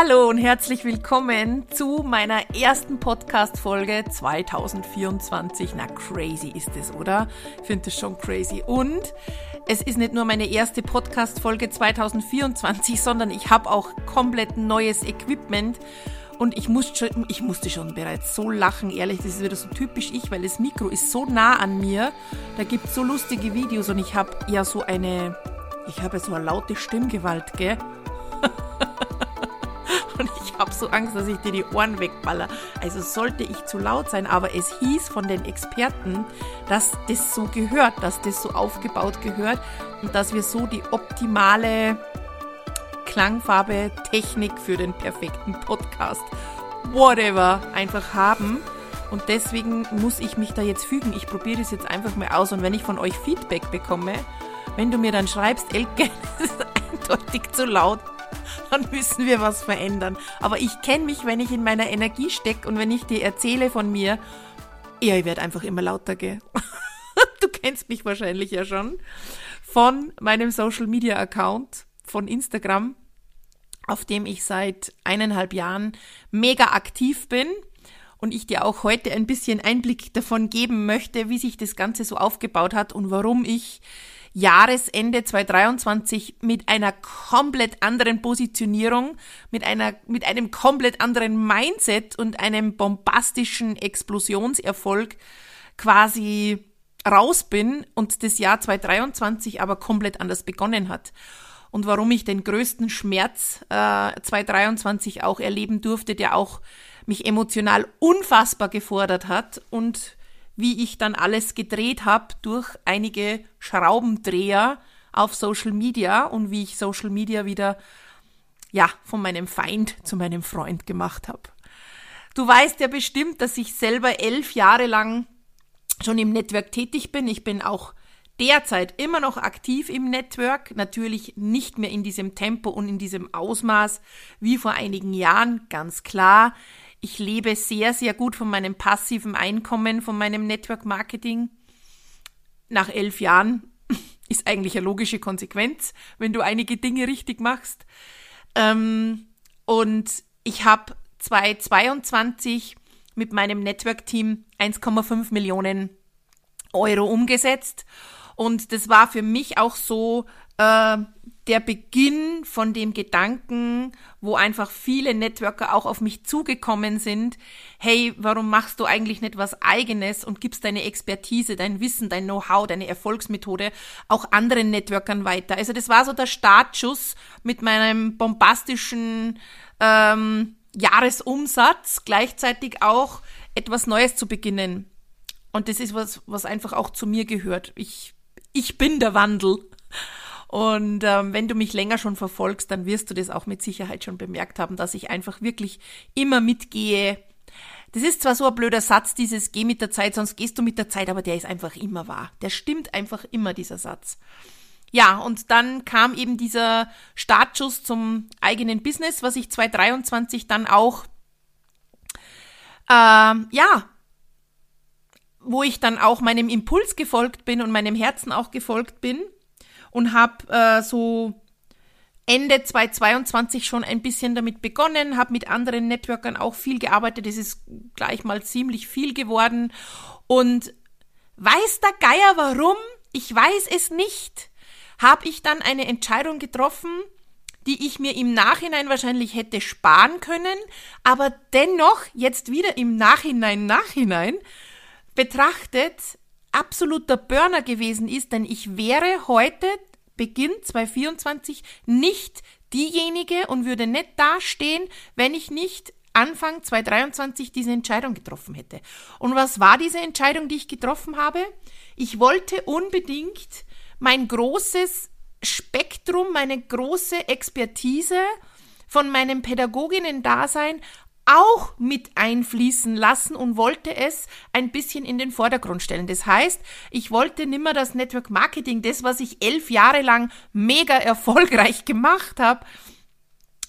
Hallo und herzlich willkommen zu meiner ersten Podcast-Folge 2024. Na, crazy ist es, oder? Ich finde das schon crazy. Und es ist nicht nur meine erste Podcast-Folge 2024, sondern ich habe auch komplett neues Equipment. Und ich, muss schon, ich musste schon bereits so lachen, ehrlich, das ist wieder so typisch ich, weil das Mikro ist so nah an mir. Da gibt es so lustige Videos und ich habe ja so eine, ich habe so eine laute Stimmgewalt, gell? habe so Angst, dass ich dir die Ohren wegballer. Also sollte ich zu laut sein, aber es hieß von den Experten, dass das so gehört, dass das so aufgebaut gehört und dass wir so die optimale Klangfarbe, Technik für den perfekten Podcast, whatever, einfach haben. Und deswegen muss ich mich da jetzt fügen. Ich probiere das jetzt einfach mal aus. Und wenn ich von euch Feedback bekomme, wenn du mir dann schreibst, Elke, das ist eindeutig zu laut, dann müssen wir was verändern. Aber ich kenne mich, wenn ich in meiner Energie stecke und wenn ich dir erzähle von mir, ja, ich werde einfach immer lauter, gell? du kennst mich wahrscheinlich ja schon von meinem Social Media Account von Instagram, auf dem ich seit eineinhalb Jahren mega aktiv bin und ich dir auch heute ein bisschen Einblick davon geben möchte, wie sich das Ganze so aufgebaut hat und warum ich Jahresende 2023 mit einer komplett anderen Positionierung, mit einer, mit einem komplett anderen Mindset und einem bombastischen Explosionserfolg quasi raus bin und das Jahr 2023 aber komplett anders begonnen hat. Und warum ich den größten Schmerz äh, 2023 auch erleben durfte, der auch mich emotional unfassbar gefordert hat und wie ich dann alles gedreht habe durch einige Schraubendreher auf Social Media und wie ich Social Media wieder ja von meinem Feind zu meinem Freund gemacht habe. Du weißt ja bestimmt, dass ich selber elf Jahre lang schon im Network tätig bin. Ich bin auch derzeit immer noch aktiv im Network, natürlich nicht mehr in diesem Tempo und in diesem Ausmaß wie vor einigen Jahren, ganz klar. Ich lebe sehr, sehr gut von meinem passiven Einkommen, von meinem Network Marketing. Nach elf Jahren ist eigentlich eine logische Konsequenz, wenn du einige Dinge richtig machst. Ähm, und ich habe 2022 mit meinem Network-Team 1,5 Millionen Euro umgesetzt. Und das war für mich auch so äh, der Beginn von dem Gedanken, wo einfach viele Networker auch auf mich zugekommen sind, hey, warum machst du eigentlich nicht was eigenes und gibst deine Expertise, dein Wissen, dein Know-how, deine Erfolgsmethode auch anderen Networkern weiter. Also das war so der Startschuss mit meinem bombastischen ähm, Jahresumsatz, gleichzeitig auch etwas Neues zu beginnen. Und das ist was, was einfach auch zu mir gehört. Ich, ich bin der Wandel. Und ähm, wenn du mich länger schon verfolgst, dann wirst du das auch mit Sicherheit schon bemerkt haben, dass ich einfach wirklich immer mitgehe. Das ist zwar so ein blöder Satz, dieses Geh mit der Zeit, sonst gehst du mit der Zeit, aber der ist einfach immer wahr. Der stimmt einfach immer, dieser Satz. Ja, und dann kam eben dieser Startschuss zum eigenen Business, was ich 2023 dann auch, ähm, ja, wo ich dann auch meinem Impuls gefolgt bin und meinem Herzen auch gefolgt bin und habe äh, so Ende 2022 schon ein bisschen damit begonnen, habe mit anderen Networkern auch viel gearbeitet. Es ist gleich mal ziemlich viel geworden. Und weiß der Geier warum? Ich weiß es nicht. Habe ich dann eine Entscheidung getroffen, die ich mir im Nachhinein wahrscheinlich hätte sparen können, aber dennoch jetzt wieder im Nachhinein, Nachhinein betrachtet absoluter Burner gewesen ist, denn ich wäre heute, Beginn 2024, nicht diejenige und würde nicht dastehen, wenn ich nicht Anfang 2023 diese Entscheidung getroffen hätte. Und was war diese Entscheidung, die ich getroffen habe? Ich wollte unbedingt mein großes Spektrum, meine große Expertise von meinem Pädagoginnen-Dasein auch mit einfließen lassen und wollte es ein bisschen in den Vordergrund stellen. Das heißt, ich wollte nimmer das Network Marketing, das, was ich elf Jahre lang mega erfolgreich gemacht habe,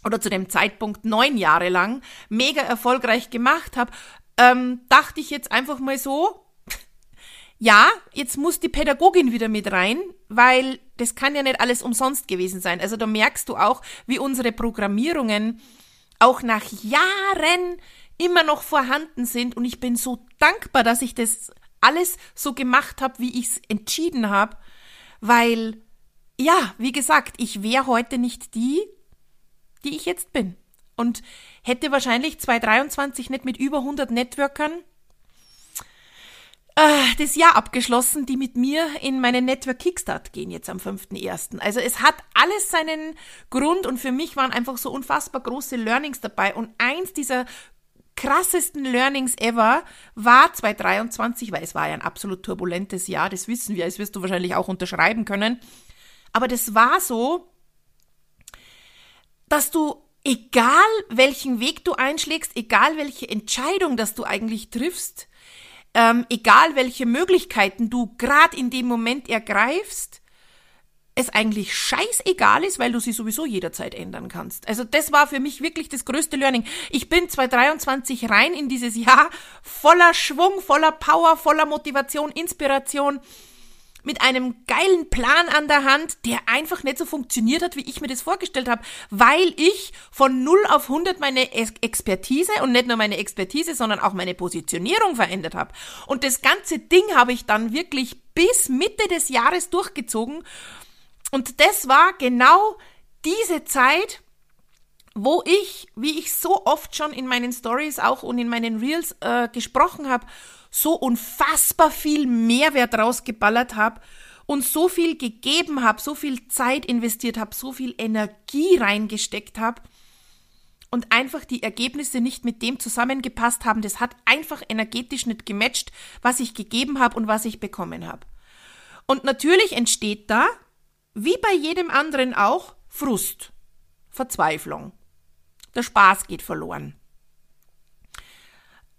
oder zu dem Zeitpunkt neun Jahre lang mega erfolgreich gemacht habe, ähm, dachte ich jetzt einfach mal so, ja, jetzt muss die Pädagogin wieder mit rein, weil das kann ja nicht alles umsonst gewesen sein. Also da merkst du auch, wie unsere Programmierungen auch nach Jahren immer noch vorhanden sind. Und ich bin so dankbar, dass ich das alles so gemacht habe, wie ich es entschieden habe, weil ja, wie gesagt, ich wäre heute nicht die, die ich jetzt bin. Und hätte wahrscheinlich 2023 nicht mit über 100 Networkern äh, das Jahr abgeschlossen, die mit mir in meinen Network Kickstart gehen jetzt am 5.1. Also es hat alles seinen Grund und für mich waren einfach so unfassbar große Learnings dabei und eins dieser krassesten Learnings ever war 2023, weil es war ja ein absolut turbulentes Jahr, das wissen wir, das wirst du wahrscheinlich auch unterschreiben können. Aber das war so, dass du, egal welchen Weg du einschlägst, egal welche Entscheidung, dass du eigentlich triffst, ähm, egal welche Möglichkeiten du gerade in dem Moment ergreifst, es eigentlich scheißegal ist, weil du sie sowieso jederzeit ändern kannst. Also das war für mich wirklich das größte Learning. Ich bin 2023 rein in dieses Jahr voller Schwung, voller Power, voller Motivation, Inspiration mit einem geilen Plan an der Hand, der einfach nicht so funktioniert hat, wie ich mir das vorgestellt habe, weil ich von 0 auf 100 meine Expertise und nicht nur meine Expertise, sondern auch meine Positionierung verändert habe. Und das ganze Ding habe ich dann wirklich bis Mitte des Jahres durchgezogen. Und das war genau diese Zeit, wo ich, wie ich so oft schon in meinen Stories auch und in meinen Reels äh, gesprochen habe, so unfassbar viel Mehrwert rausgeballert habe und so viel gegeben habe, so viel Zeit investiert habe, so viel Energie reingesteckt habe und einfach die Ergebnisse nicht mit dem zusammengepasst haben. Das hat einfach energetisch nicht gematcht, was ich gegeben habe und was ich bekommen habe. Und natürlich entsteht da, wie bei jedem anderen auch, Frust, Verzweiflung. Der Spaß geht verloren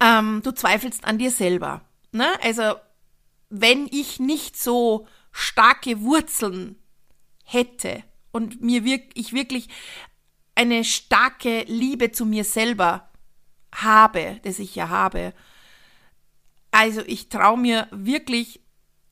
ähm, du zweifelst an dir selber. Ne? Also wenn ich nicht so starke Wurzeln hätte und mir wirk ich wirklich eine starke Liebe zu mir selber habe, das ich ja habe. Also ich traue mir wirklich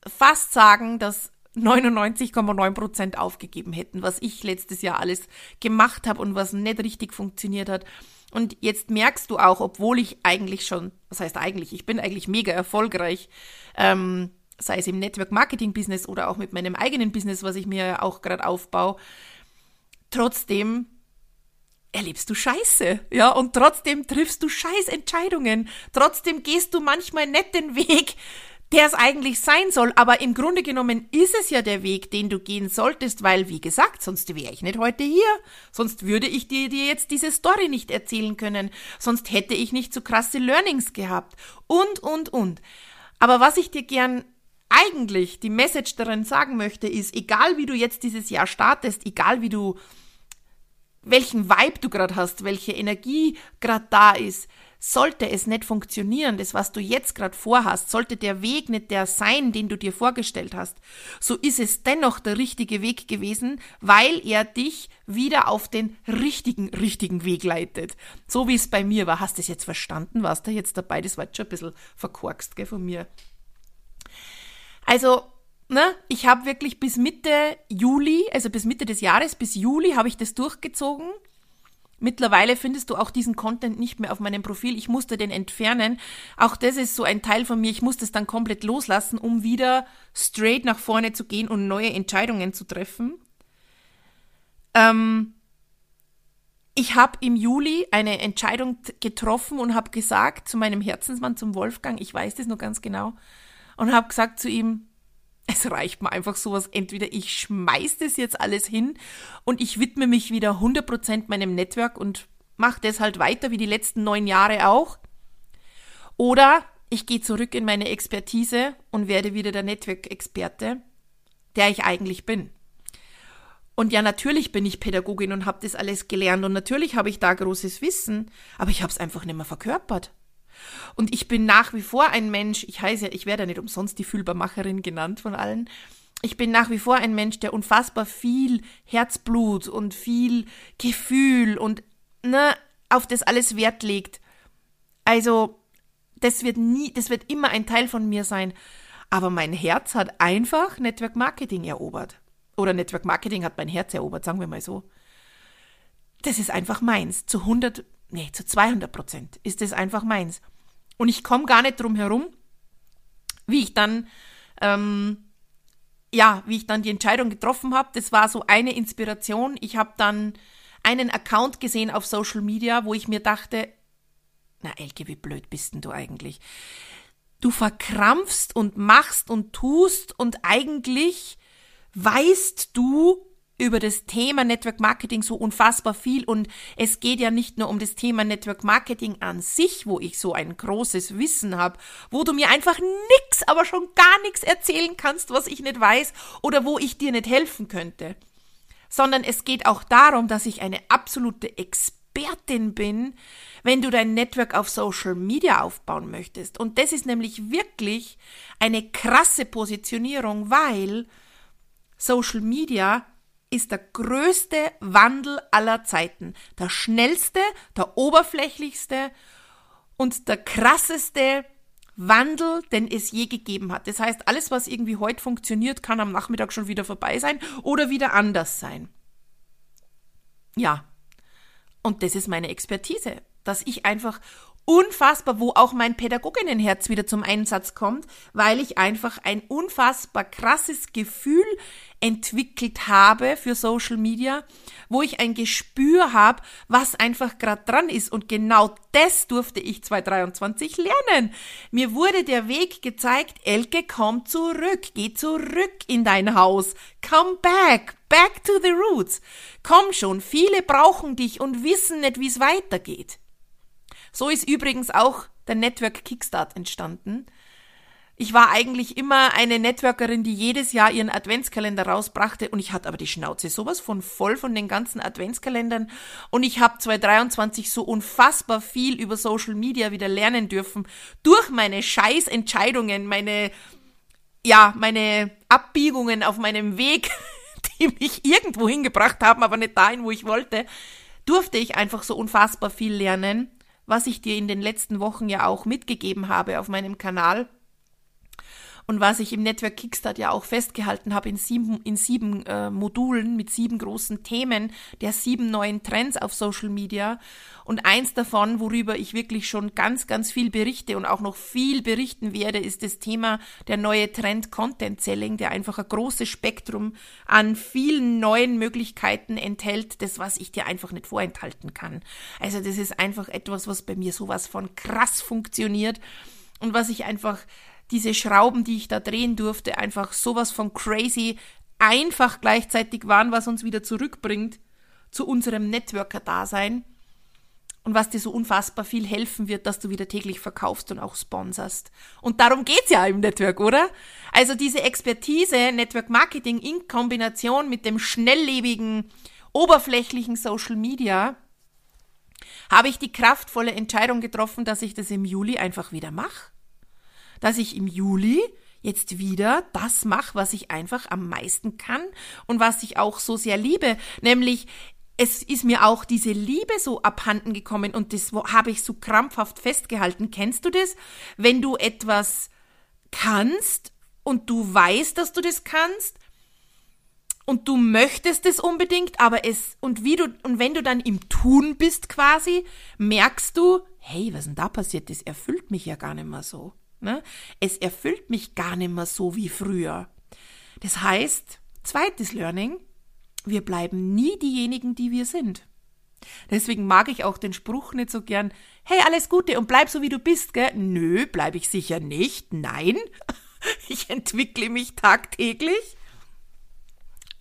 fast sagen, dass 99,9 Prozent aufgegeben hätten, was ich letztes Jahr alles gemacht habe und was nicht richtig funktioniert hat. Und jetzt merkst du auch, obwohl ich eigentlich schon, was heißt eigentlich, ich bin eigentlich mega erfolgreich, ähm, sei es im Network Marketing Business oder auch mit meinem eigenen Business, was ich mir auch gerade aufbaue, trotzdem erlebst du Scheiße, ja, und trotzdem triffst du Scheißentscheidungen. Trotzdem gehst du manchmal nicht den Weg, der es eigentlich sein soll. Aber im Grunde genommen ist es ja der Weg, den du gehen solltest, weil, wie gesagt, sonst wäre ich nicht heute hier. Sonst würde ich dir, dir jetzt diese Story nicht erzählen können. Sonst hätte ich nicht so krasse Learnings gehabt. Und, und, und. Aber was ich dir gern eigentlich die Message darin sagen möchte, ist, egal wie du jetzt dieses Jahr startest, egal wie du, welchen Vibe du gerade hast, welche Energie gerade da ist, sollte es nicht funktionieren, das, was du jetzt gerade vorhast, sollte der Weg nicht der sein, den du dir vorgestellt hast, so ist es dennoch der richtige Weg gewesen, weil er dich wieder auf den richtigen, richtigen Weg leitet. So wie es bei mir war. Hast du es jetzt verstanden? Warst du jetzt dabei? Das war jetzt schon ein bisschen verkorkst, gell, von mir. Also, ne, ich habe wirklich bis Mitte Juli, also bis Mitte des Jahres, bis Juli habe ich das durchgezogen Mittlerweile findest du auch diesen Content nicht mehr auf meinem Profil. Ich musste den entfernen. Auch das ist so ein Teil von mir. Ich musste es dann komplett loslassen, um wieder straight nach vorne zu gehen und neue Entscheidungen zu treffen. Ähm, ich habe im Juli eine Entscheidung getroffen und habe gesagt zu meinem Herzensmann, zum Wolfgang, ich weiß das nur ganz genau, und habe gesagt zu ihm, es reicht mir einfach sowas. Entweder ich schmeiß das jetzt alles hin und ich widme mich wieder 100% meinem Network und mache das halt weiter wie die letzten neun Jahre auch. Oder ich gehe zurück in meine Expertise und werde wieder der Network-Experte, der ich eigentlich bin. Und ja, natürlich bin ich Pädagogin und habe das alles gelernt und natürlich habe ich da großes Wissen, aber ich habe es einfach nicht mehr verkörpert. Und ich bin nach wie vor ein Mensch, ich heiße ja, ich werde ja nicht umsonst die Fühlbarmacherin genannt von allen. Ich bin nach wie vor ein Mensch, der unfassbar viel Herzblut und viel Gefühl und ne, auf das alles Wert legt. Also, das wird nie, das wird immer ein Teil von mir sein. Aber mein Herz hat einfach Network Marketing erobert. Oder Network Marketing hat mein Herz erobert, sagen wir mal so. Das ist einfach meins, zu 100 nee, zu 200 Prozent ist das einfach meins. Und ich komme gar nicht drum herum, wie ich dann, ähm, ja, wie ich dann die Entscheidung getroffen habe. Das war so eine Inspiration. Ich habe dann einen Account gesehen auf Social Media, wo ich mir dachte, na Elke, wie blöd bist denn du eigentlich? Du verkrampfst und machst und tust und eigentlich weißt du, über das Thema Network Marketing so unfassbar viel und es geht ja nicht nur um das Thema Network Marketing an sich, wo ich so ein großes Wissen habe, wo du mir einfach nix, aber schon gar nichts erzählen kannst, was ich nicht weiß oder wo ich dir nicht helfen könnte, sondern es geht auch darum, dass ich eine absolute Expertin bin, wenn du dein Network auf Social Media aufbauen möchtest. Und das ist nämlich wirklich eine krasse Positionierung, weil Social Media ist der größte Wandel aller Zeiten. Der schnellste, der oberflächlichste und der krasseste Wandel, den es je gegeben hat. Das heißt, alles, was irgendwie heute funktioniert, kann am Nachmittag schon wieder vorbei sein oder wieder anders sein. Ja. Und das ist meine Expertise, dass ich einfach unfassbar, wo auch mein Pädagoginnenherz wieder zum Einsatz kommt, weil ich einfach ein unfassbar krasses Gefühl entwickelt habe für Social Media, wo ich ein Gespür habe, was einfach gerade dran ist. Und genau das durfte ich 2023 lernen. Mir wurde der Weg gezeigt, Elke, komm zurück, geh zurück in dein Haus, come back, back to the roots. Komm schon, viele brauchen dich und wissen nicht, wie es weitergeht. So ist übrigens auch der Network Kickstart entstanden. Ich war eigentlich immer eine Networkerin, die jedes Jahr ihren Adventskalender rausbrachte und ich hatte aber die Schnauze sowas von voll von den ganzen Adventskalendern und ich habe 2023 so unfassbar viel über Social Media wieder lernen dürfen durch meine Scheißentscheidungen, meine ja, meine Abbiegungen auf meinem Weg, die mich irgendwo hingebracht haben, aber nicht dahin, wo ich wollte, durfte ich einfach so unfassbar viel lernen was ich dir in den letzten Wochen ja auch mitgegeben habe auf meinem Kanal und was ich im Network Kickstart ja auch festgehalten habe in sieben, in sieben äh, Modulen mit sieben großen Themen der sieben neuen Trends auf Social Media. Und eins davon, worüber ich wirklich schon ganz, ganz viel berichte und auch noch viel berichten werde, ist das Thema der neue Trend Content Selling, der einfach ein großes Spektrum an vielen neuen Möglichkeiten enthält, das, was ich dir einfach nicht vorenthalten kann. Also das ist einfach etwas, was bei mir sowas von krass funktioniert und was ich einfach diese Schrauben, die ich da drehen durfte, einfach sowas von crazy einfach gleichzeitig waren, was uns wieder zurückbringt zu unserem Networker-Dasein und was dir so unfassbar viel helfen wird, dass du wieder täglich verkaufst und auch sponserst. Und darum geht's ja im Network, oder? Also diese Expertise, Network Marketing in Kombination mit dem schnelllebigen, oberflächlichen Social Media, habe ich die kraftvolle Entscheidung getroffen, dass ich das im Juli einfach wieder mache dass ich im Juli jetzt wieder das mache, was ich einfach am meisten kann und was ich auch so sehr liebe, nämlich es ist mir auch diese Liebe so abhanden gekommen und das habe ich so krampfhaft festgehalten. Kennst du das? Wenn du etwas kannst und du weißt, dass du das kannst und du möchtest es unbedingt, aber es und wie du und wenn du dann im Tun bist quasi, merkst du, hey, was denn da passiert? Das erfüllt mich ja gar nicht mehr so. Ne? Es erfüllt mich gar nicht mehr so wie früher. Das heißt, zweites Learning, wir bleiben nie diejenigen, die wir sind. Deswegen mag ich auch den Spruch nicht so gern, hey, alles Gute und bleib so wie du bist, gell? Nö, bleib ich sicher nicht. Nein. Ich entwickle mich tagtäglich.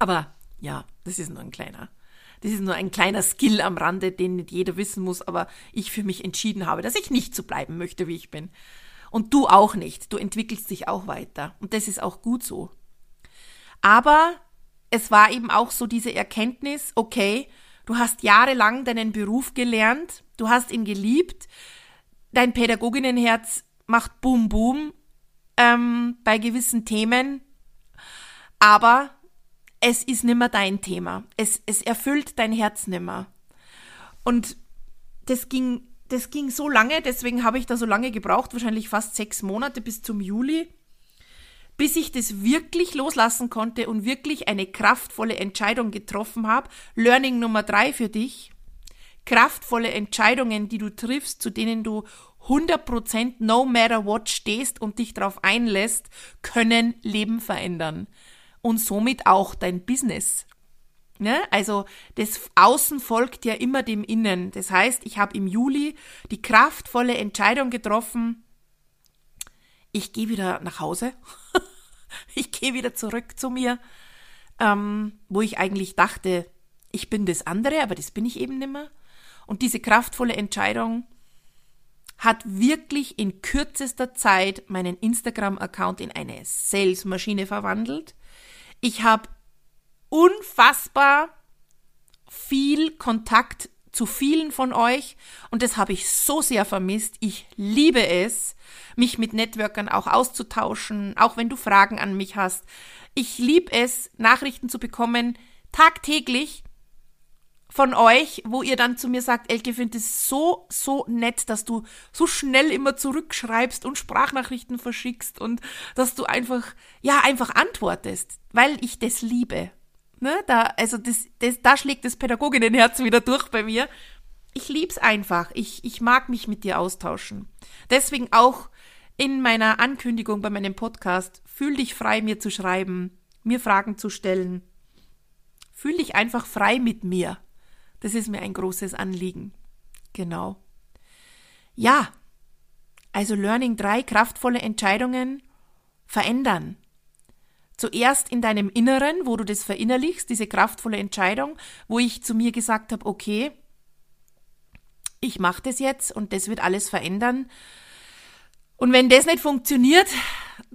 Aber ja, das ist nur ein kleiner. Das ist nur ein kleiner Skill am Rande, den nicht jeder wissen muss, aber ich für mich entschieden habe, dass ich nicht so bleiben möchte, wie ich bin. Und du auch nicht. Du entwickelst dich auch weiter. Und das ist auch gut so. Aber es war eben auch so diese Erkenntnis, okay, du hast jahrelang deinen Beruf gelernt, du hast ihn geliebt, dein Pädagoginnenherz macht Boom Boom ähm, bei gewissen Themen, aber es ist nimmer dein Thema. Es, es erfüllt dein Herz nimmer. Und das ging das ging so lange, deswegen habe ich da so lange gebraucht, wahrscheinlich fast sechs Monate bis zum Juli, bis ich das wirklich loslassen konnte und wirklich eine kraftvolle Entscheidung getroffen habe. Learning Nummer drei für dich. kraftvolle Entscheidungen, die du triffst, zu denen du 100% no matter what stehst und dich darauf einlässt, können Leben verändern. Und somit auch dein Business. Ne? Also das Außen folgt ja immer dem Innen. Das heißt, ich habe im Juli die kraftvolle Entscheidung getroffen, ich gehe wieder nach Hause, ich gehe wieder zurück zu mir, ähm, wo ich eigentlich dachte, ich bin das andere, aber das bin ich eben nimmer. Und diese kraftvolle Entscheidung hat wirklich in kürzester Zeit meinen Instagram-Account in eine Salesmaschine verwandelt. Ich habe unfassbar viel Kontakt zu vielen von euch und das habe ich so sehr vermisst. Ich liebe es, mich mit Networkern auch auszutauschen, auch wenn du Fragen an mich hast. Ich liebe es, Nachrichten zu bekommen, tagtäglich von euch, wo ihr dann zu mir sagt, Elke, finde es so, so nett, dass du so schnell immer zurückschreibst und Sprachnachrichten verschickst und dass du einfach, ja, einfach antwortest, weil ich das liebe. Ne, da, also das, das, da schlägt das Pädagoginnenherz wieder durch bei mir. Ich lieb's einfach. Ich, ich mag mich mit dir austauschen. Deswegen auch in meiner Ankündigung bei meinem Podcast, fühl dich frei, mir zu schreiben, mir Fragen zu stellen. Fühl dich einfach frei mit mir. Das ist mir ein großes Anliegen. Genau. Ja, also Learning 3, kraftvolle Entscheidungen verändern. Zuerst in deinem Inneren, wo du das verinnerlichst, diese kraftvolle Entscheidung, wo ich zu mir gesagt habe, okay, ich mache das jetzt und das wird alles verändern. Und wenn das nicht funktioniert,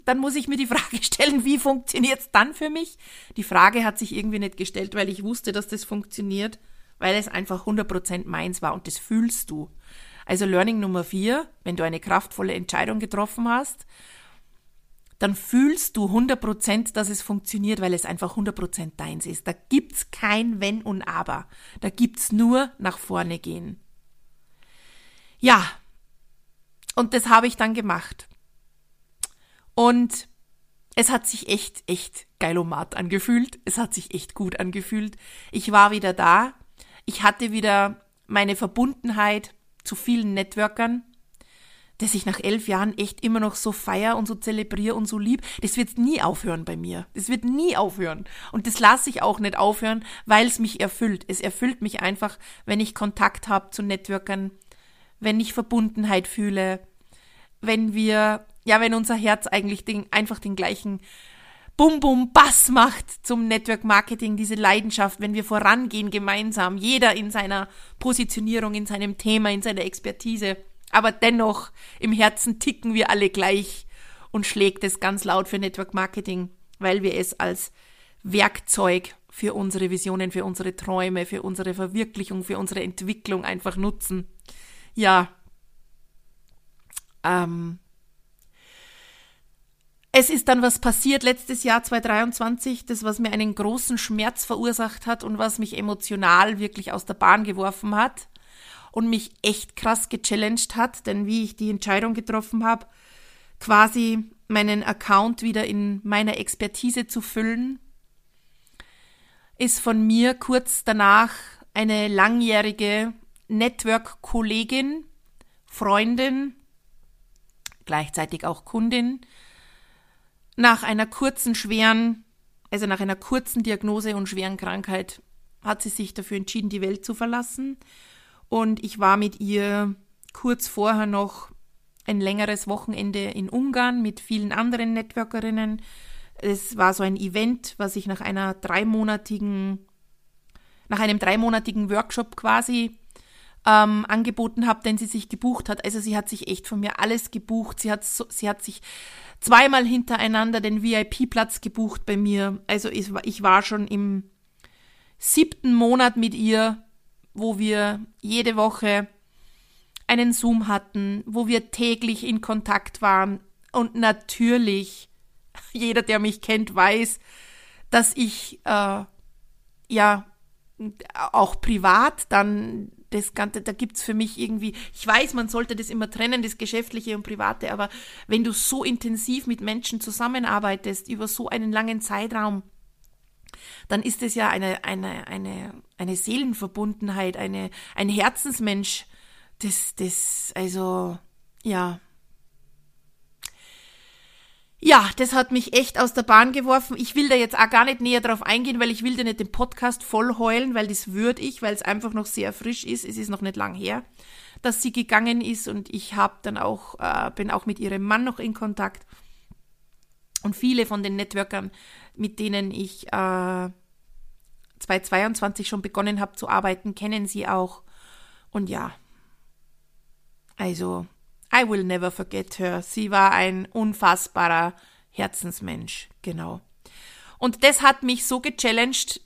dann muss ich mir die Frage stellen, wie funktioniert es dann für mich? Die Frage hat sich irgendwie nicht gestellt, weil ich wusste, dass das funktioniert, weil es einfach 100% meins war und das fühlst du. Also Learning Nummer vier, wenn du eine kraftvolle Entscheidung getroffen hast dann fühlst du 100%, dass es funktioniert, weil es einfach 100% deins ist. Da gibt's kein Wenn und Aber. Da gibt's nur nach vorne gehen. Ja. Und das habe ich dann gemacht. Und es hat sich echt, echt geilomat angefühlt. Es hat sich echt gut angefühlt. Ich war wieder da. Ich hatte wieder meine Verbundenheit zu vielen Networkern dass ich nach elf Jahren echt immer noch so feier und so zelebriere und so lieb, das wird nie aufhören bei mir. Das wird nie aufhören. Und das lasse ich auch nicht aufhören, weil es mich erfüllt. Es erfüllt mich einfach, wenn ich Kontakt habe zu Networkern, wenn ich Verbundenheit fühle, wenn wir, ja, wenn unser Herz eigentlich den, einfach den gleichen Bum Bum Bass macht zum Network Marketing, diese Leidenschaft, wenn wir vorangehen gemeinsam, jeder in seiner Positionierung, in seinem Thema, in seiner Expertise aber dennoch im Herzen ticken wir alle gleich und schlägt es ganz laut für Network Marketing, weil wir es als Werkzeug für unsere Visionen, für unsere Träume, für unsere Verwirklichung, für unsere Entwicklung einfach nutzen. Ja. Ähm, es ist dann was passiert letztes Jahr 2023, das was mir einen großen Schmerz verursacht hat und was mich emotional wirklich aus der Bahn geworfen hat und mich echt krass gechallenged hat, denn wie ich die Entscheidung getroffen habe, quasi meinen Account wieder in meiner Expertise zu füllen, ist von mir kurz danach eine langjährige Network-Kollegin, Freundin, gleichzeitig auch Kundin, nach einer kurzen, schweren, also nach einer kurzen Diagnose und schweren Krankheit hat sie sich dafür entschieden, die Welt zu verlassen und ich war mit ihr kurz vorher noch ein längeres Wochenende in Ungarn mit vielen anderen Networkerinnen. Es war so ein Event, was ich nach einer dreimonatigen, nach einem dreimonatigen Workshop quasi ähm, angeboten habe, den sie sich gebucht hat. Also sie hat sich echt von mir alles gebucht. Sie hat, so, sie hat sich zweimal hintereinander den VIP-Platz gebucht bei mir. Also ich, ich war schon im siebten Monat mit ihr wo wir jede Woche einen Zoom hatten, wo wir täglich in Kontakt waren. Und natürlich, jeder, der mich kennt, weiß, dass ich äh, ja auch privat dann das Ganze, da gibt's für mich irgendwie, ich weiß, man sollte das immer trennen, das Geschäftliche und Private, aber wenn du so intensiv mit Menschen zusammenarbeitest, über so einen langen Zeitraum, dann ist es ja eine, eine, eine, eine Seelenverbundenheit, eine, ein Herzensmensch, das, das, also, ja. Ja, das hat mich echt aus der Bahn geworfen. Ich will da jetzt auch gar nicht näher drauf eingehen, weil ich will dir nicht den Podcast voll heulen, weil das würde ich, weil es einfach noch sehr frisch ist. Es ist noch nicht lang her, dass sie gegangen ist und ich habe dann auch, äh, bin auch mit ihrem Mann noch in Kontakt. Und viele von den Networkern, mit denen ich äh, 2022 schon begonnen habe zu arbeiten, kennen sie auch. Und ja, also, I will never forget her. Sie war ein unfassbarer Herzensmensch, genau. Und das hat mich so gechallenged.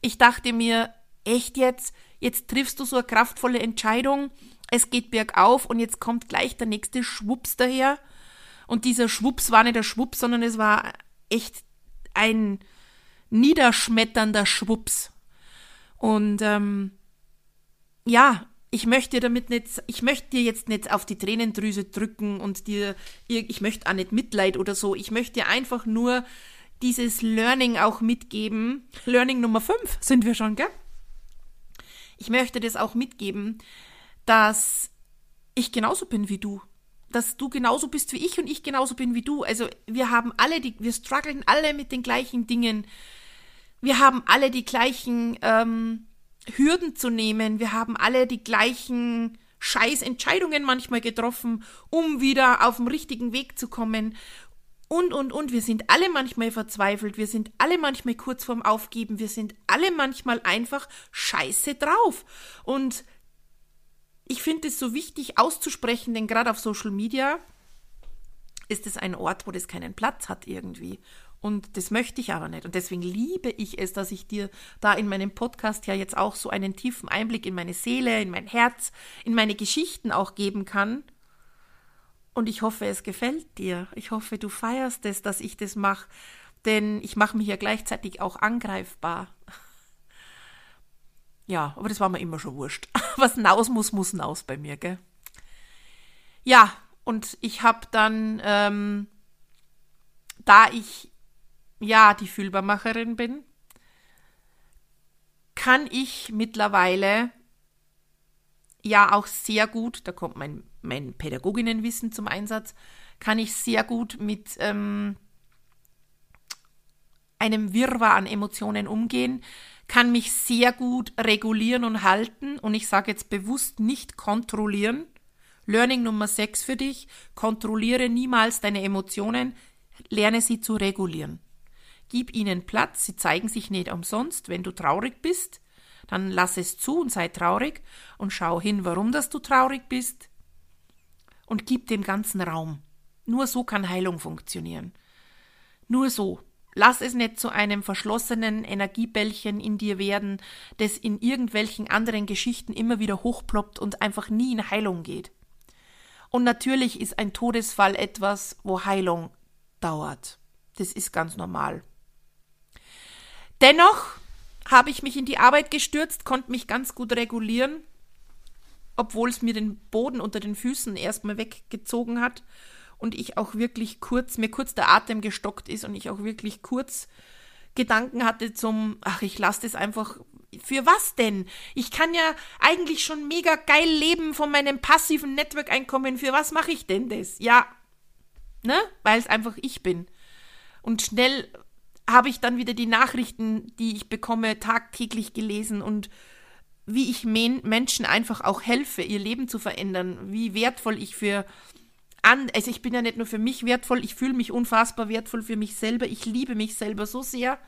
Ich dachte mir, echt jetzt, jetzt triffst du so eine kraftvolle Entscheidung. Es geht bergauf und jetzt kommt gleich der nächste Schwups daher. Und dieser Schwups war nicht der Schwups, sondern es war echt ein niederschmetternder Schwups. Und ähm, ja, ich möchte damit nicht, ich möchte dir jetzt nicht auf die Tränendrüse drücken und dir, ich möchte auch nicht Mitleid oder so. Ich möchte dir einfach nur dieses Learning auch mitgeben. Learning Nummer 5 sind wir schon, gell? Ich möchte das auch mitgeben, dass ich genauso bin wie du. Dass du genauso bist wie ich und ich genauso bin wie du. Also wir haben alle die, wir strugglen alle mit den gleichen Dingen. Wir haben alle die gleichen ähm, Hürden zu nehmen. Wir haben alle die gleichen Scheißentscheidungen manchmal getroffen, um wieder auf den richtigen Weg zu kommen. Und, und, und. Wir sind alle manchmal verzweifelt. Wir sind alle manchmal kurz vorm Aufgeben. Wir sind alle manchmal einfach scheiße drauf. Und ich finde es so wichtig auszusprechen, denn gerade auf Social Media ist es ein Ort, wo das keinen Platz hat irgendwie. Und das möchte ich aber nicht. Und deswegen liebe ich es, dass ich dir da in meinem Podcast ja jetzt auch so einen tiefen Einblick in meine Seele, in mein Herz, in meine Geschichten auch geben kann. Und ich hoffe, es gefällt dir. Ich hoffe, du feierst es, dass ich das mache. Denn ich mache mich ja gleichzeitig auch angreifbar. Ja, aber das war mir immer schon wurscht. Was naus muss, muss naus bei mir, gell? Ja, und ich habe dann, ähm, da ich ja die Fühlbarmacherin bin, kann ich mittlerweile ja auch sehr gut, da kommt mein, mein Pädagoginnenwissen zum Einsatz, kann ich sehr gut mit ähm, einem Wirrwarr an Emotionen umgehen, kann mich sehr gut regulieren und halten und ich sage jetzt bewusst nicht kontrollieren. Learning Nummer 6 für dich, kontrolliere niemals deine Emotionen, lerne sie zu regulieren. Gib ihnen Platz, sie zeigen sich nicht umsonst. Wenn du traurig bist, dann lass es zu und sei traurig und schau hin, warum dass du traurig bist und gib dem ganzen Raum. Nur so kann Heilung funktionieren. Nur so. Lass es nicht zu einem verschlossenen Energiebällchen in dir werden, das in irgendwelchen anderen Geschichten immer wieder hochploppt und einfach nie in Heilung geht. Und natürlich ist ein Todesfall etwas, wo Heilung dauert. Das ist ganz normal. Dennoch habe ich mich in die Arbeit gestürzt, konnte mich ganz gut regulieren, obwohl es mir den Boden unter den Füßen erstmal weggezogen hat und ich auch wirklich kurz, mir kurz der Atem gestockt ist und ich auch wirklich kurz Gedanken hatte zum, ach, ich lasse das einfach. Für was denn? Ich kann ja eigentlich schon mega geil leben von meinem passiven Network-Einkommen. Für was mache ich denn das? Ja, ne? Weil es einfach ich bin. Und schnell habe ich dann wieder die Nachrichten, die ich bekomme, tagtäglich gelesen und wie ich men Menschen einfach auch helfe, ihr Leben zu verändern, wie wertvoll ich für an, also ich bin ja nicht nur für mich wertvoll, ich fühle mich unfassbar wertvoll für mich selber, ich liebe mich selber so sehr.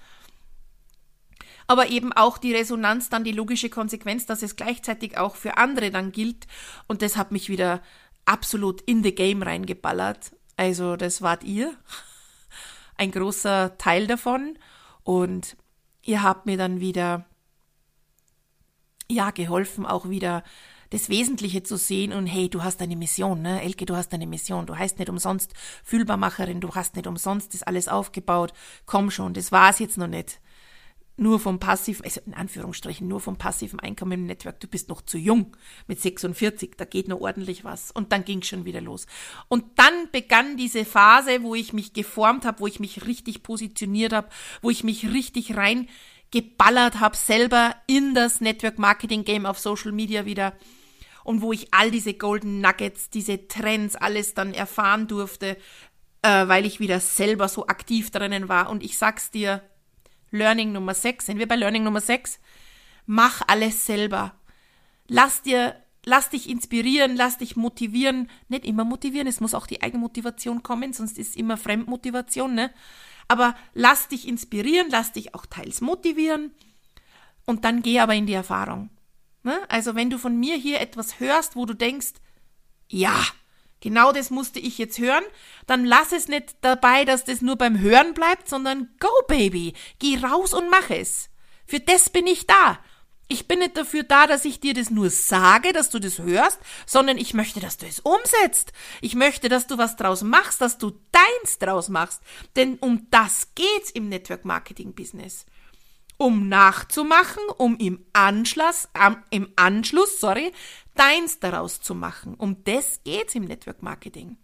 Aber eben auch die Resonanz, dann die logische Konsequenz, dass es gleichzeitig auch für andere dann gilt. Und das hat mich wieder absolut in the game reingeballert. Also das wart ihr ein großer Teil davon. Und ihr habt mir dann wieder, ja, geholfen, auch wieder das Wesentliche zu sehen und hey, du hast eine Mission, ne? Elke, du hast eine Mission. Du heißt nicht umsonst Fühlbarmacherin, du hast nicht umsonst das alles aufgebaut. Komm schon, das war's jetzt noch nicht. nur vom passiven, also in Anführungsstrichen, nur vom passiven Einkommen im Network. Du bist noch zu jung mit 46, da geht noch ordentlich was. Und dann ging schon wieder los. Und dann begann diese Phase, wo ich mich geformt habe, wo ich mich richtig positioniert habe, wo ich mich richtig rein geballert habe, selber in das Network Marketing Game auf Social Media wieder. Und wo ich all diese Golden Nuggets, diese Trends, alles dann erfahren durfte, äh, weil ich wieder selber so aktiv drinnen war. Und ich sag's dir, Learning Nummer 6, sind wir bei Learning Nummer 6? Mach alles selber. Lass dir, lass dich inspirieren, lass dich motivieren. Nicht immer motivieren, es muss auch die Eigenmotivation kommen, sonst ist immer Fremdmotivation, ne? Aber lass dich inspirieren, lass dich auch teils motivieren und dann geh aber in die Erfahrung. Ne? Also wenn du von mir hier etwas hörst, wo du denkst, ja, Genau das musste ich jetzt hören. Dann lass es nicht dabei, dass das nur beim Hören bleibt, sondern go, Baby. Geh raus und mach es. Für das bin ich da. Ich bin nicht dafür da, dass ich dir das nur sage, dass du das hörst, sondern ich möchte, dass du es umsetzt. Ich möchte, dass du was draus machst, dass du deins draus machst. Denn um das geht's im Network Marketing Business. Um nachzumachen, um im Anschluss, ähm, im Anschluss, sorry, deins daraus zu machen. Um das geht's im Network Marketing.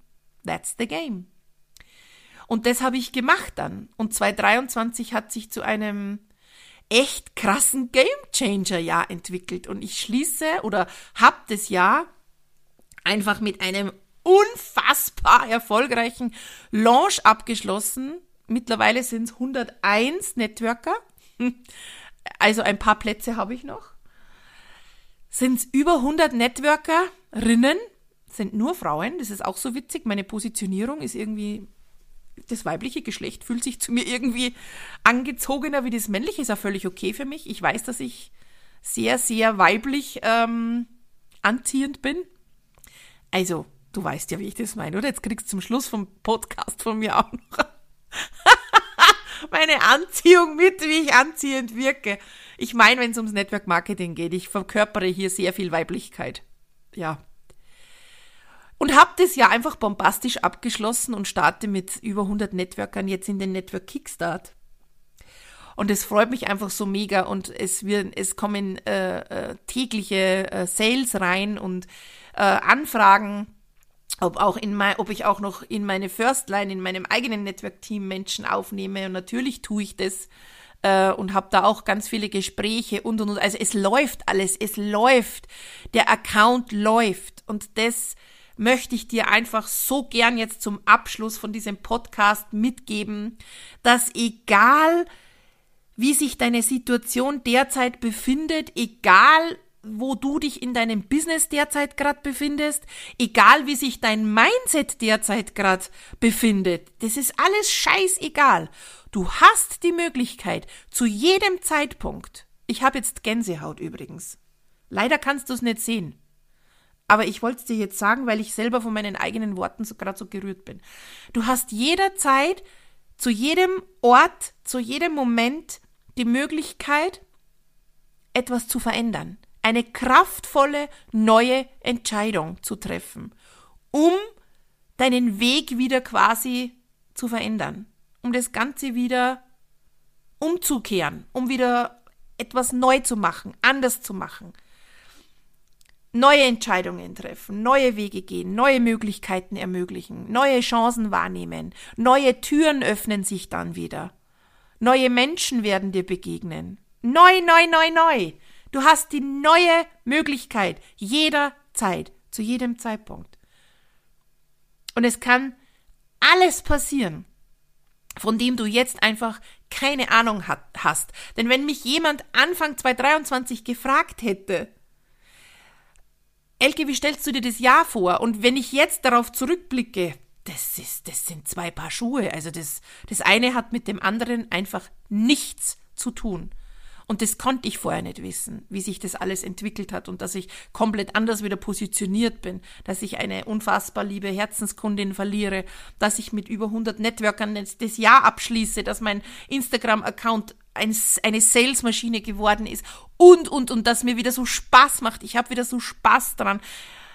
That's the game. Und das habe ich gemacht dann. Und 2023 hat sich zu einem echt krassen Game Changer Jahr entwickelt. Und ich schließe oder habe das Jahr einfach mit einem unfassbar erfolgreichen Launch abgeschlossen. Mittlerweile sind es 101 Networker. Also ein paar Plätze habe ich noch sind es über 100 Networkerinnen, sind nur Frauen. Das ist auch so witzig. Meine Positionierung ist irgendwie, das weibliche Geschlecht fühlt sich zu mir irgendwie angezogener wie das männliche. Ist auch völlig okay für mich. Ich weiß, dass ich sehr, sehr weiblich ähm, anziehend bin. Also, du weißt ja, wie ich das meine, oder? Jetzt kriegst du zum Schluss vom Podcast von mir auch noch meine Anziehung mit, wie ich anziehend wirke. Ich meine, wenn es ums Network Marketing geht, ich verkörpere hier sehr viel Weiblichkeit. Ja. Und habe das ja einfach bombastisch abgeschlossen und starte mit über 100 Networkern jetzt in den Network Kickstart. Und es freut mich einfach so mega und es wird, es kommen äh, äh, tägliche äh, Sales rein und äh, Anfragen, ob auch in mein, ob ich auch noch in meine First Line, in meinem eigenen Network-Team Menschen aufnehme. Und natürlich tue ich das äh, und habe da auch ganz viele Gespräche und und und. Also es läuft alles, es läuft. Der Account läuft. Und das möchte ich dir einfach so gern jetzt zum Abschluss von diesem Podcast mitgeben, dass egal wie sich deine Situation derzeit befindet, egal wo du dich in deinem Business derzeit gerade befindest, egal wie sich dein Mindset derzeit gerade befindet, das ist alles scheißegal. Du hast die Möglichkeit, zu jedem Zeitpunkt, ich habe jetzt Gänsehaut übrigens, leider kannst du es nicht sehen, aber ich wollte es dir jetzt sagen, weil ich selber von meinen eigenen Worten so gerade so gerührt bin. Du hast jederzeit, zu jedem Ort, zu jedem Moment die Möglichkeit, etwas zu verändern, eine kraftvolle neue Entscheidung zu treffen, um deinen Weg wieder quasi zu verändern um das Ganze wieder umzukehren, um wieder etwas neu zu machen, anders zu machen. Neue Entscheidungen treffen, neue Wege gehen, neue Möglichkeiten ermöglichen, neue Chancen wahrnehmen, neue Türen öffnen sich dann wieder. Neue Menschen werden dir begegnen. Neu, neu, neu, neu. Du hast die neue Möglichkeit jederzeit, zu jedem Zeitpunkt. Und es kann alles passieren von dem du jetzt einfach keine Ahnung hat, hast. Denn wenn mich jemand Anfang 2023 gefragt hätte, Elke, wie stellst du dir das Jahr vor? Und wenn ich jetzt darauf zurückblicke, das ist, das sind zwei Paar Schuhe. Also das, das eine hat mit dem anderen einfach nichts zu tun. Und das konnte ich vorher nicht wissen, wie sich das alles entwickelt hat und dass ich komplett anders wieder positioniert bin, dass ich eine unfassbar liebe Herzenskundin verliere, dass ich mit über 100 Networkern das Jahr abschließe, dass mein Instagram-Account eine Salesmaschine geworden ist und, und, und, dass mir wieder so Spaß macht. Ich habe wieder so Spaß dran.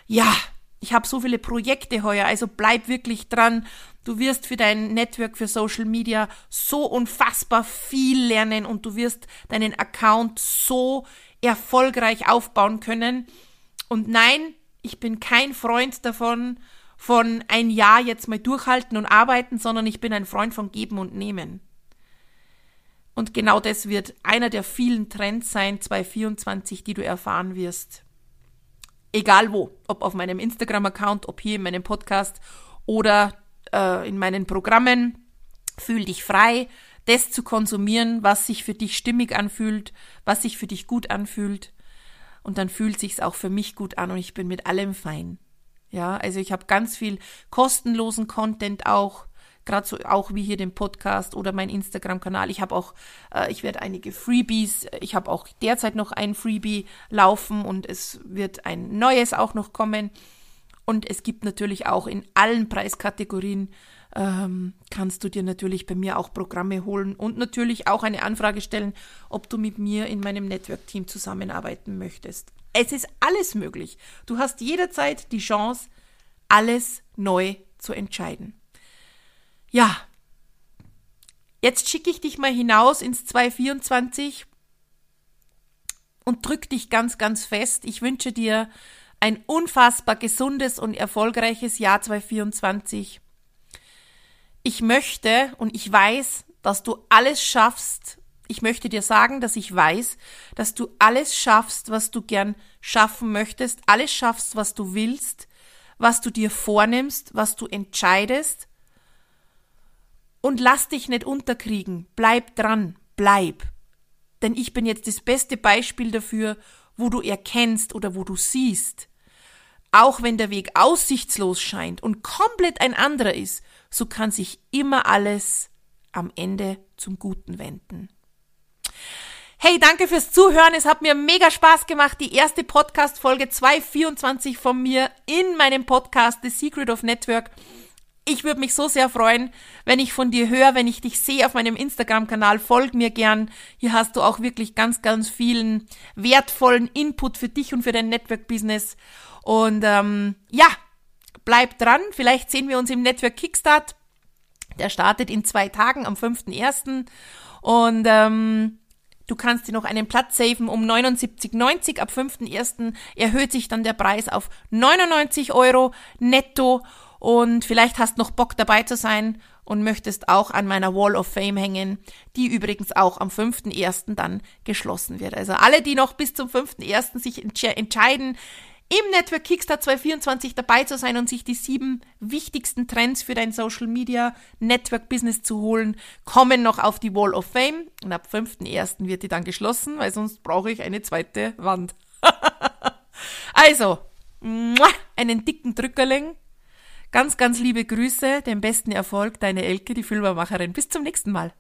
Ja, ich habe so viele Projekte heuer, also bleib wirklich dran. Du wirst für dein Network, für Social Media so unfassbar viel lernen und du wirst deinen Account so erfolgreich aufbauen können. Und nein, ich bin kein Freund davon, von ein Jahr jetzt mal durchhalten und arbeiten, sondern ich bin ein Freund von Geben und Nehmen. Und genau das wird einer der vielen Trends sein, 2024, die du erfahren wirst. Egal wo, ob auf meinem Instagram-Account, ob hier in meinem Podcast oder äh, in meinen Programmen. Fühl dich frei, das zu konsumieren, was sich für dich stimmig anfühlt, was sich für dich gut anfühlt. Und dann fühlt sich's auch für mich gut an und ich bin mit allem fein. Ja, also ich habe ganz viel kostenlosen Content auch, gerade so auch wie hier den Podcast oder mein Instagram-Kanal. Ich habe auch, äh, ich werde einige Freebies, ich habe auch derzeit noch ein Freebie laufen und es wird ein neues auch noch kommen. Und es gibt natürlich auch in allen Preiskategorien ähm, kannst du dir natürlich bei mir auch Programme holen und natürlich auch eine Anfrage stellen, ob du mit mir in meinem Network-Team zusammenarbeiten möchtest. Es ist alles möglich. Du hast jederzeit die Chance, alles neu zu entscheiden. Ja, jetzt schicke ich dich mal hinaus ins 2024 und drück dich ganz, ganz fest. Ich wünsche dir ein unfassbar gesundes und erfolgreiches Jahr 2024. Ich möchte und ich weiß, dass du alles schaffst. Ich möchte dir sagen, dass ich weiß, dass du alles schaffst, was du gern schaffen möchtest, alles schaffst, was du willst, was du dir vornimmst, was du entscheidest. Und lass dich nicht unterkriegen. Bleib dran. Bleib. Denn ich bin jetzt das beste Beispiel dafür, wo du erkennst oder wo du siehst, auch wenn der Weg aussichtslos scheint und komplett ein anderer ist, so kann sich immer alles am Ende zum Guten wenden. Hey, danke fürs Zuhören. Es hat mir mega Spaß gemacht. Die erste Podcast-Folge 224 von mir in meinem Podcast The Secret of Network. Ich würde mich so sehr freuen, wenn ich von dir höre, wenn ich dich sehe auf meinem Instagram-Kanal. Folg mir gern. Hier hast du auch wirklich ganz, ganz vielen wertvollen Input für dich und für dein Network-Business. Und ähm, ja, bleib dran. Vielleicht sehen wir uns im Network Kickstart. Der startet in zwei Tagen am 5.1. Und ähm, du kannst dir noch einen Platz saven um 79,90. Ab 5.1. erhöht sich dann der Preis auf 99 Euro netto. Und vielleicht hast noch Bock dabei zu sein und möchtest auch an meiner Wall of Fame hängen, die übrigens auch am 5.1. dann geschlossen wird. Also alle, die noch bis zum 5.1. sich entscheiden, im Network Kickstart 2024 dabei zu sein und sich die sieben wichtigsten Trends für dein Social Media Network Business zu holen, kommen noch auf die Wall of Fame. Und ab 5.1. wird die dann geschlossen, weil sonst brauche ich eine zweite Wand. also, einen dicken Drückerling. Ganz, ganz liebe Grüße, den besten Erfolg, deine Elke, die Filmemacherin. Bis zum nächsten Mal.